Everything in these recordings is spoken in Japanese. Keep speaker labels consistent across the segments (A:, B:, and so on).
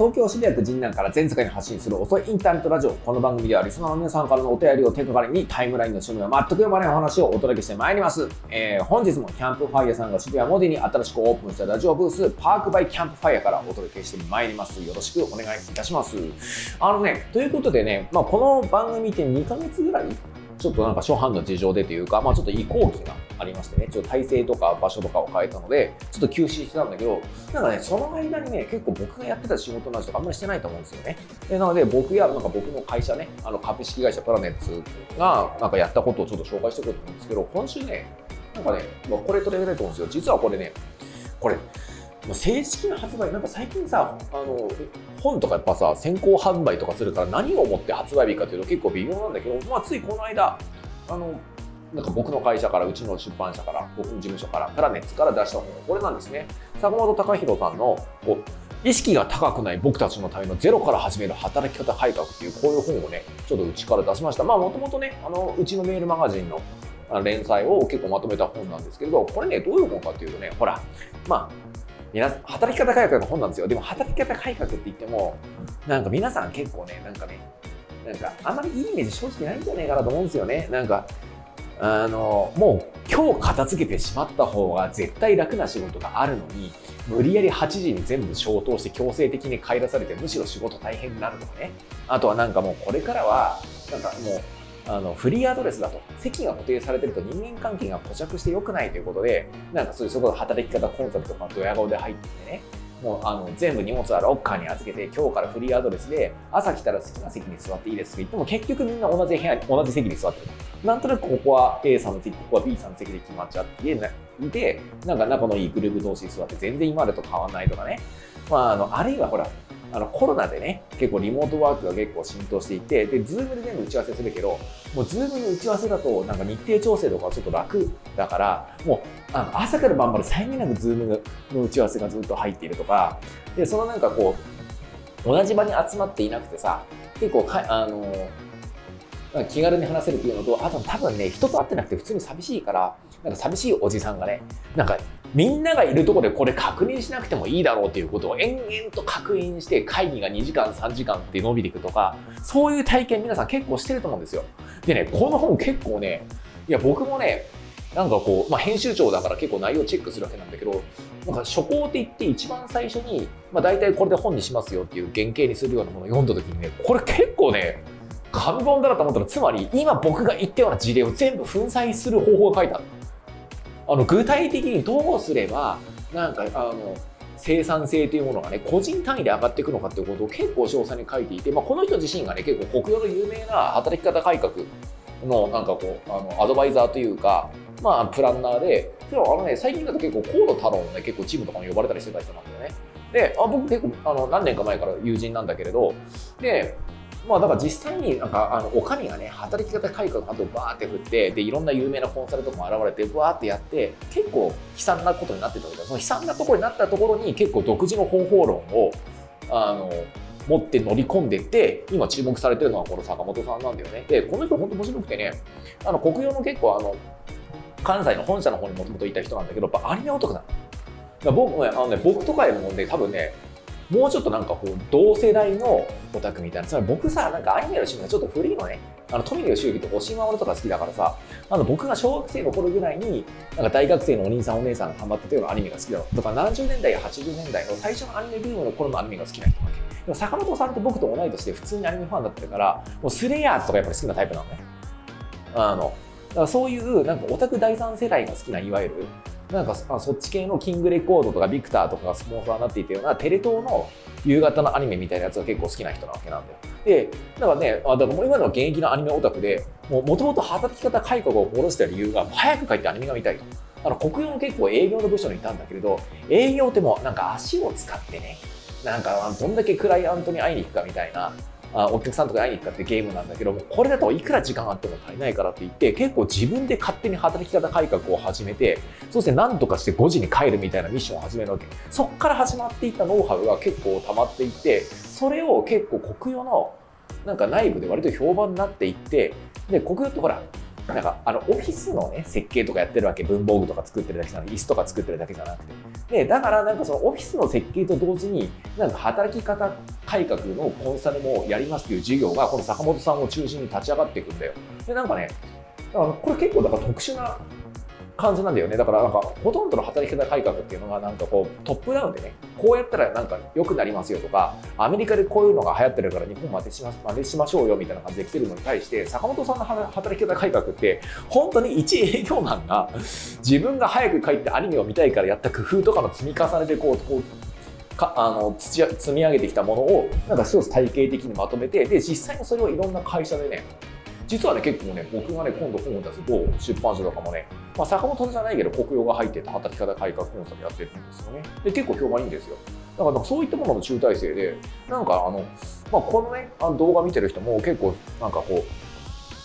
A: 東京渋谷区神南から全世界に発信する遅いインターネットラジオ。この番組ではリスナーの皆さんからのお便りを手がかりにタイムラインの趣味は全く読まないお話をお届けしてまいります。えー、本日もキャンプファイヤーさんが渋谷モディに新しくオープンしたラジオブース、パークバイキャンプファイヤーからお届けしてまいります。よろしくお願いいたします。あのね、ということでね、まあ、この番組って2ヶ月ぐらいちょっとなんか初版の事情でというか、まあ、ちょっと移行期がありましてね、ちょっと体制とか場所とかを変えたので、ちょっと休止してたんだけど、なんかね、その間にね、結構僕がやってた仕事の話とかあんまりしてないと思うんですよね。でなので、僕や、なんか僕の会社ね、あの株式会社プラネッツが、なんかやったことをちょっと紹介しておこうと思うんですけど、今週ね、なんかね、まあ、これ取り上げたいと思うんですよ。実はこれね、これ、正式な発売、なんか最近さ、あの本とかやっぱさ、先行販売とかするから何をもって発売日かというと結構微妙なんだけど、まあ、ついこの間、あのなんか僕の会社から、うちの出版社から、僕の事務所から、プラネッツから出した本、これなんですね。坂本隆弘さんのこう意識が高くない僕たちのためのゼロから始める働き方改革っていうこういう本をね、ちょっとうちから出しました。まあもともとね、あのうちのメールマガジンの連載を結構まとめた本なんですけれど、これね、どういう本かっていうとね、ほら、まあ、皆働き方改革の本なんですよ。でも働き方改革って言っても、なんか皆さん結構ね、なんかね、なんかあまりいいイメージ正直ないんじゃないかなと思うんですよね。なんか、あの、もう今日片付けてしまった方が絶対楽な仕事があるのに、無理やり8時に全部消灯して強制的に帰らされてむしろ仕事大変になるとかね。あとはなんかもうこれからは、なんかもうあのフリーアドレスだと席が固定されてると人間関係が固着して良くないということでなんかそういうそこの働き方コンサルとかドヤ顔で入っててねもうあの全部荷物はロッカーに預けて今日からフリーアドレスで朝来たら好きな席に座っていいですと言っても結局みんな同じ部屋に同じ席に座ってる。なんとなくここは A さんの席ここは B さんの席で決まっちゃっていてなんか仲のいいグループ同士に座って全然今までと変わらないとかね、まあ、あのあるいはほらあのコロナでね、結構リモートワークが結構浸透していて、で、ズームで全部打ち合わせするけど、もうズームの打ち合わせだと、なんか日程調整とかはちょっと楽だから、もうあの朝から晩まで際限なくズームの打ち合わせがずっと入っているとか、で、そのなんかこう、同じ場に集まっていなくてさ、結構か、あの、気軽に話せるっていうのと、あと多分ね、人と会ってなくて普通に寂しいから、なんか寂しいおじさんがね、なんかみんながいるとこでこれ確認しなくてもいいだろうっていうことを延々と確認して会議が2時間3時間って伸びていくとか、そういう体験皆さん結構してると思うんですよ。でね、この本結構ね、いや僕もね、なんかこう、まあ、編集長だから結構内容チェックするわけなんだけど、なんか初稿って言って一番最初に、まあ、大体これで本にしますよっていう原型にするようなものを読んだ時にね、これ結構ね、紙本だなと思ったら、つまり今僕が言ったような事例を全部粉砕する方法が書いてある。あの具体的にどうすれば、なんか、あの、生産性というものがね、個人単位で上がっていくのかっていうことを結構詳細に書いていて、まあ、この人自身がね、結構国用の有名な働き方改革のなんかこう、あのアドバイザーというか、まあ、プランナーで、でもあのね、最近だと結構河野太郎のね、結構チームとかも呼ばれたりしてた人なんだよね。で、あ僕結構あの何年か前から友人なんだけれど、で、まあだから実際になんかあのお上がね働き方改革の後バーって振ってでいろんな有名なコンサルとかも現れてバーってやって結構悲惨なことになってたわけどその悲惨なところになったところに結構独自の方法論をあの持って乗り込んでって今注目されてるのはこの坂本さんなんだよね。でこの人本当面白くてねあの国用の結構あの関西の本社の方にもともといた人なんだけどやっぱアニメ男だ僕ねあの、ね、僕とかよりもね多分ねもうちょっとなんかこう同世代のオタクみたいなつまり僕さなんかアニメの趣味がちょっと古いのね。あの富野義行と押し守とか好きだからさあの僕が小学生の頃ぐらいになんか大学生のお兄さんお姉さんがハマってたようなアニメが好きだろとか70年代や80年代の最初のアニメブームの頃のアニメが好きな人なわけでも坂本さんって僕と同い年で普通にアニメファンだったからもうスレイヤーズとかやっぱり好きなタイプなのね。あのだからそういうなんかオタク第三世代が好きないわゆるなんかそっち系のキングレコードとかビクターとかがスポンサーになっていたようなテレ東の夕方のアニメみたいなやつが結構好きな人なわけなんだよ。で、だからね、あだからもう今の現役のアニメオタクで、もともと働き方改革を下ろした理由が、早く帰ってアニメが見たいと。あの国用も結構営業の部署にいたんだけれど、営業ってもなんか足を使ってね、なんかどんだけクライアントに会いに行くかみたいな、あお客さんとか会いに行くかってゲームなんだけどもこれだといくら時間あっても足りないからって言って結構自分で勝手に働き方改革を始めてそして何とかして5時に帰るみたいなミッションを始めるわけ。そっから始まっていったノウハウが結構溜まっていってそれを結構国用のなんか内部で割と評判になっていってで国用ってほらなんかあのオフィスのね設計とかやってるわけ。文房具とか作ってるだけじゃなくて椅子とか作ってるだけじゃなくて。でだからなんかそのオフィスの設計と同時になんか働き方改革のコンサルもやりますっていう事業がこの坂本さんを中心に立ち上がっていくんだよ。でなんかねだからこれ結構だから特殊な感じなんだよね。だからなんかほとんどの働き方改革っていうのがなんかこうトップダウンでねこうやったらなんか良くなりますよとかアメリカでこういうのが流行ってるから日本真似しま真似しましょうよみたいな感じで来てるのに対して坂本さんの働き方改革って本当に一営業マンが自分が早く帰ってアニメを見たいからやった工夫とかの積み重ねでこうこうかあの積み上げてきたものをなんか一つ体系的にまとめてで実際にそれをいろんな会社でね実はね結構ね僕がね今度本を出すと出版社とかもね、まあ、坂本じゃないけど国用が入ってた働き方改革コンサルやってるんですよね。で結構評判いいんですよ。だからそういったものの集大成でなんかあの、まあ、このねあの動画見てる人も結構なんかこ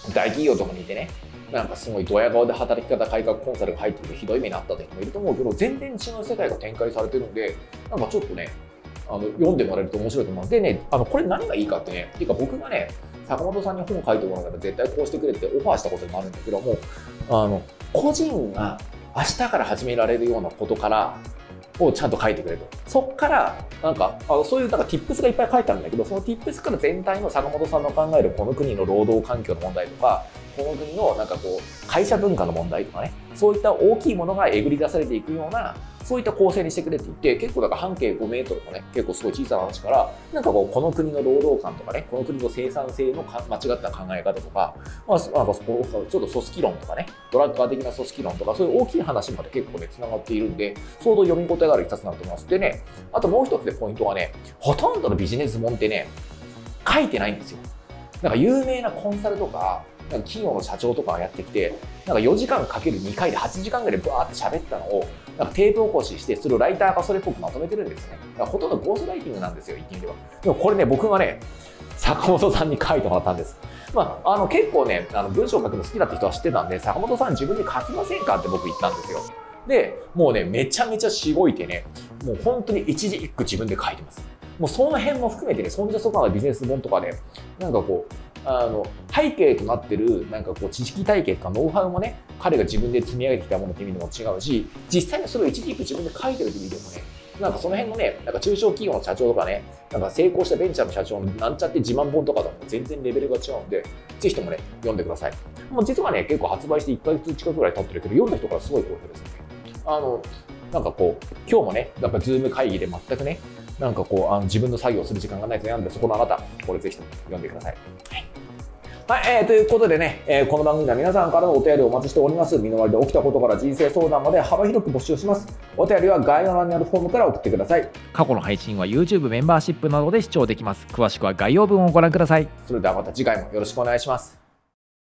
A: う大企業とかにいてねなんかすごいドヤ顔で働き方改革コンサルが入ってきてひどい目にあったって人もいると思うけど全然違う世界が展開されてるんでなんかちょっとねあの読んでもらえると面白いと思います。でね、あのこれ何がいいかってね、っていうか僕がね、坂本さんに本書いてもらうから絶対こうしてくれってオファーしたこともあるんだけどもあの個人が明日から始められるようなことからをちゃんと書いてくれと。そっから、なんか、あそういう、なんか、tips がいっぱい書いてあるんだけど、その tips から全体の坂本さんの考えるこの国の労働環境の問題とか、この国の、なんかこう、会社文化の問題とかね、そういった大きいものがえぐり出されていくような、そういった構成にしてくれって言って、結構だから半径5メートルのね、結構すごい小さな話から、なんかこう、この国の労働観とかね、この国の生産性の間違った考え方とか、まあ、なんかちょっと組織論とかね、ドラッカー的な組織論とか、そういう大きい話まで結構ね、繋がっているんで、相当読み応えがある一冊になると思います。でね、あともう一つでポイントはね、ほとんどのビジネス本ってね、書いてないんですよ。なんか有名なコンサルとか、なんか企業の社長とかがやってきて、なんか4時間かける2回で8時間ぐらいバーって喋ったのを、なんかテープ起こしして、それをライターがそれっぽくまとめてるんですね。ほとんどゴーストライティングなんですよ、言ってみれば。でもこれね、僕がね、坂本さんに書いてもらったんです。まあ、あの結構ね、あの文章を書くの好きだって人は知ってたんで、坂本さん自分で書きませんかって僕言ったんですよ。で、もうね、めちゃめちゃしごいてね、もう本当に一字一句自分で書いてます。もうその辺も含めてね、そんじゃそこなビジネス本とかで、ね、なんかこう、あの背景となってるなんかこう知識体系とかノウハウもね彼が自分で積み上げてきたものって意味でも違うし実際にそれを一時期自分で書いてるって意味でもねなんかその辺のね、なんか中小企業の社長とかね、なんか成功したベンチャーの社長のなんちゃって自慢本とかとも全然レベルが違うんで、ぜひともね、読んでください。もう実はね、結構発売して1ヶ月近くぐらい経ってるけど、読んだ人からすごい好評ですね。あの、なんかこう、今日もね、なんかズーム会議で全くね、なんかこう、あの自分の作業する時間がないと悩んで、そこのあなた、これぜひとも読んでください。はいはい、えー、ということでね、えー、この番組では皆さんからのお便りをお待ちしております。身の回りで起きたことから人生相談まで幅広く募集します。お便りは概要欄にあるフォームから送ってください。
B: 過去の配信は YouTube メンバーシップなどで視聴できます。詳しくは概要文をご覧ください。
A: それではまた次回もよろしくお願いします。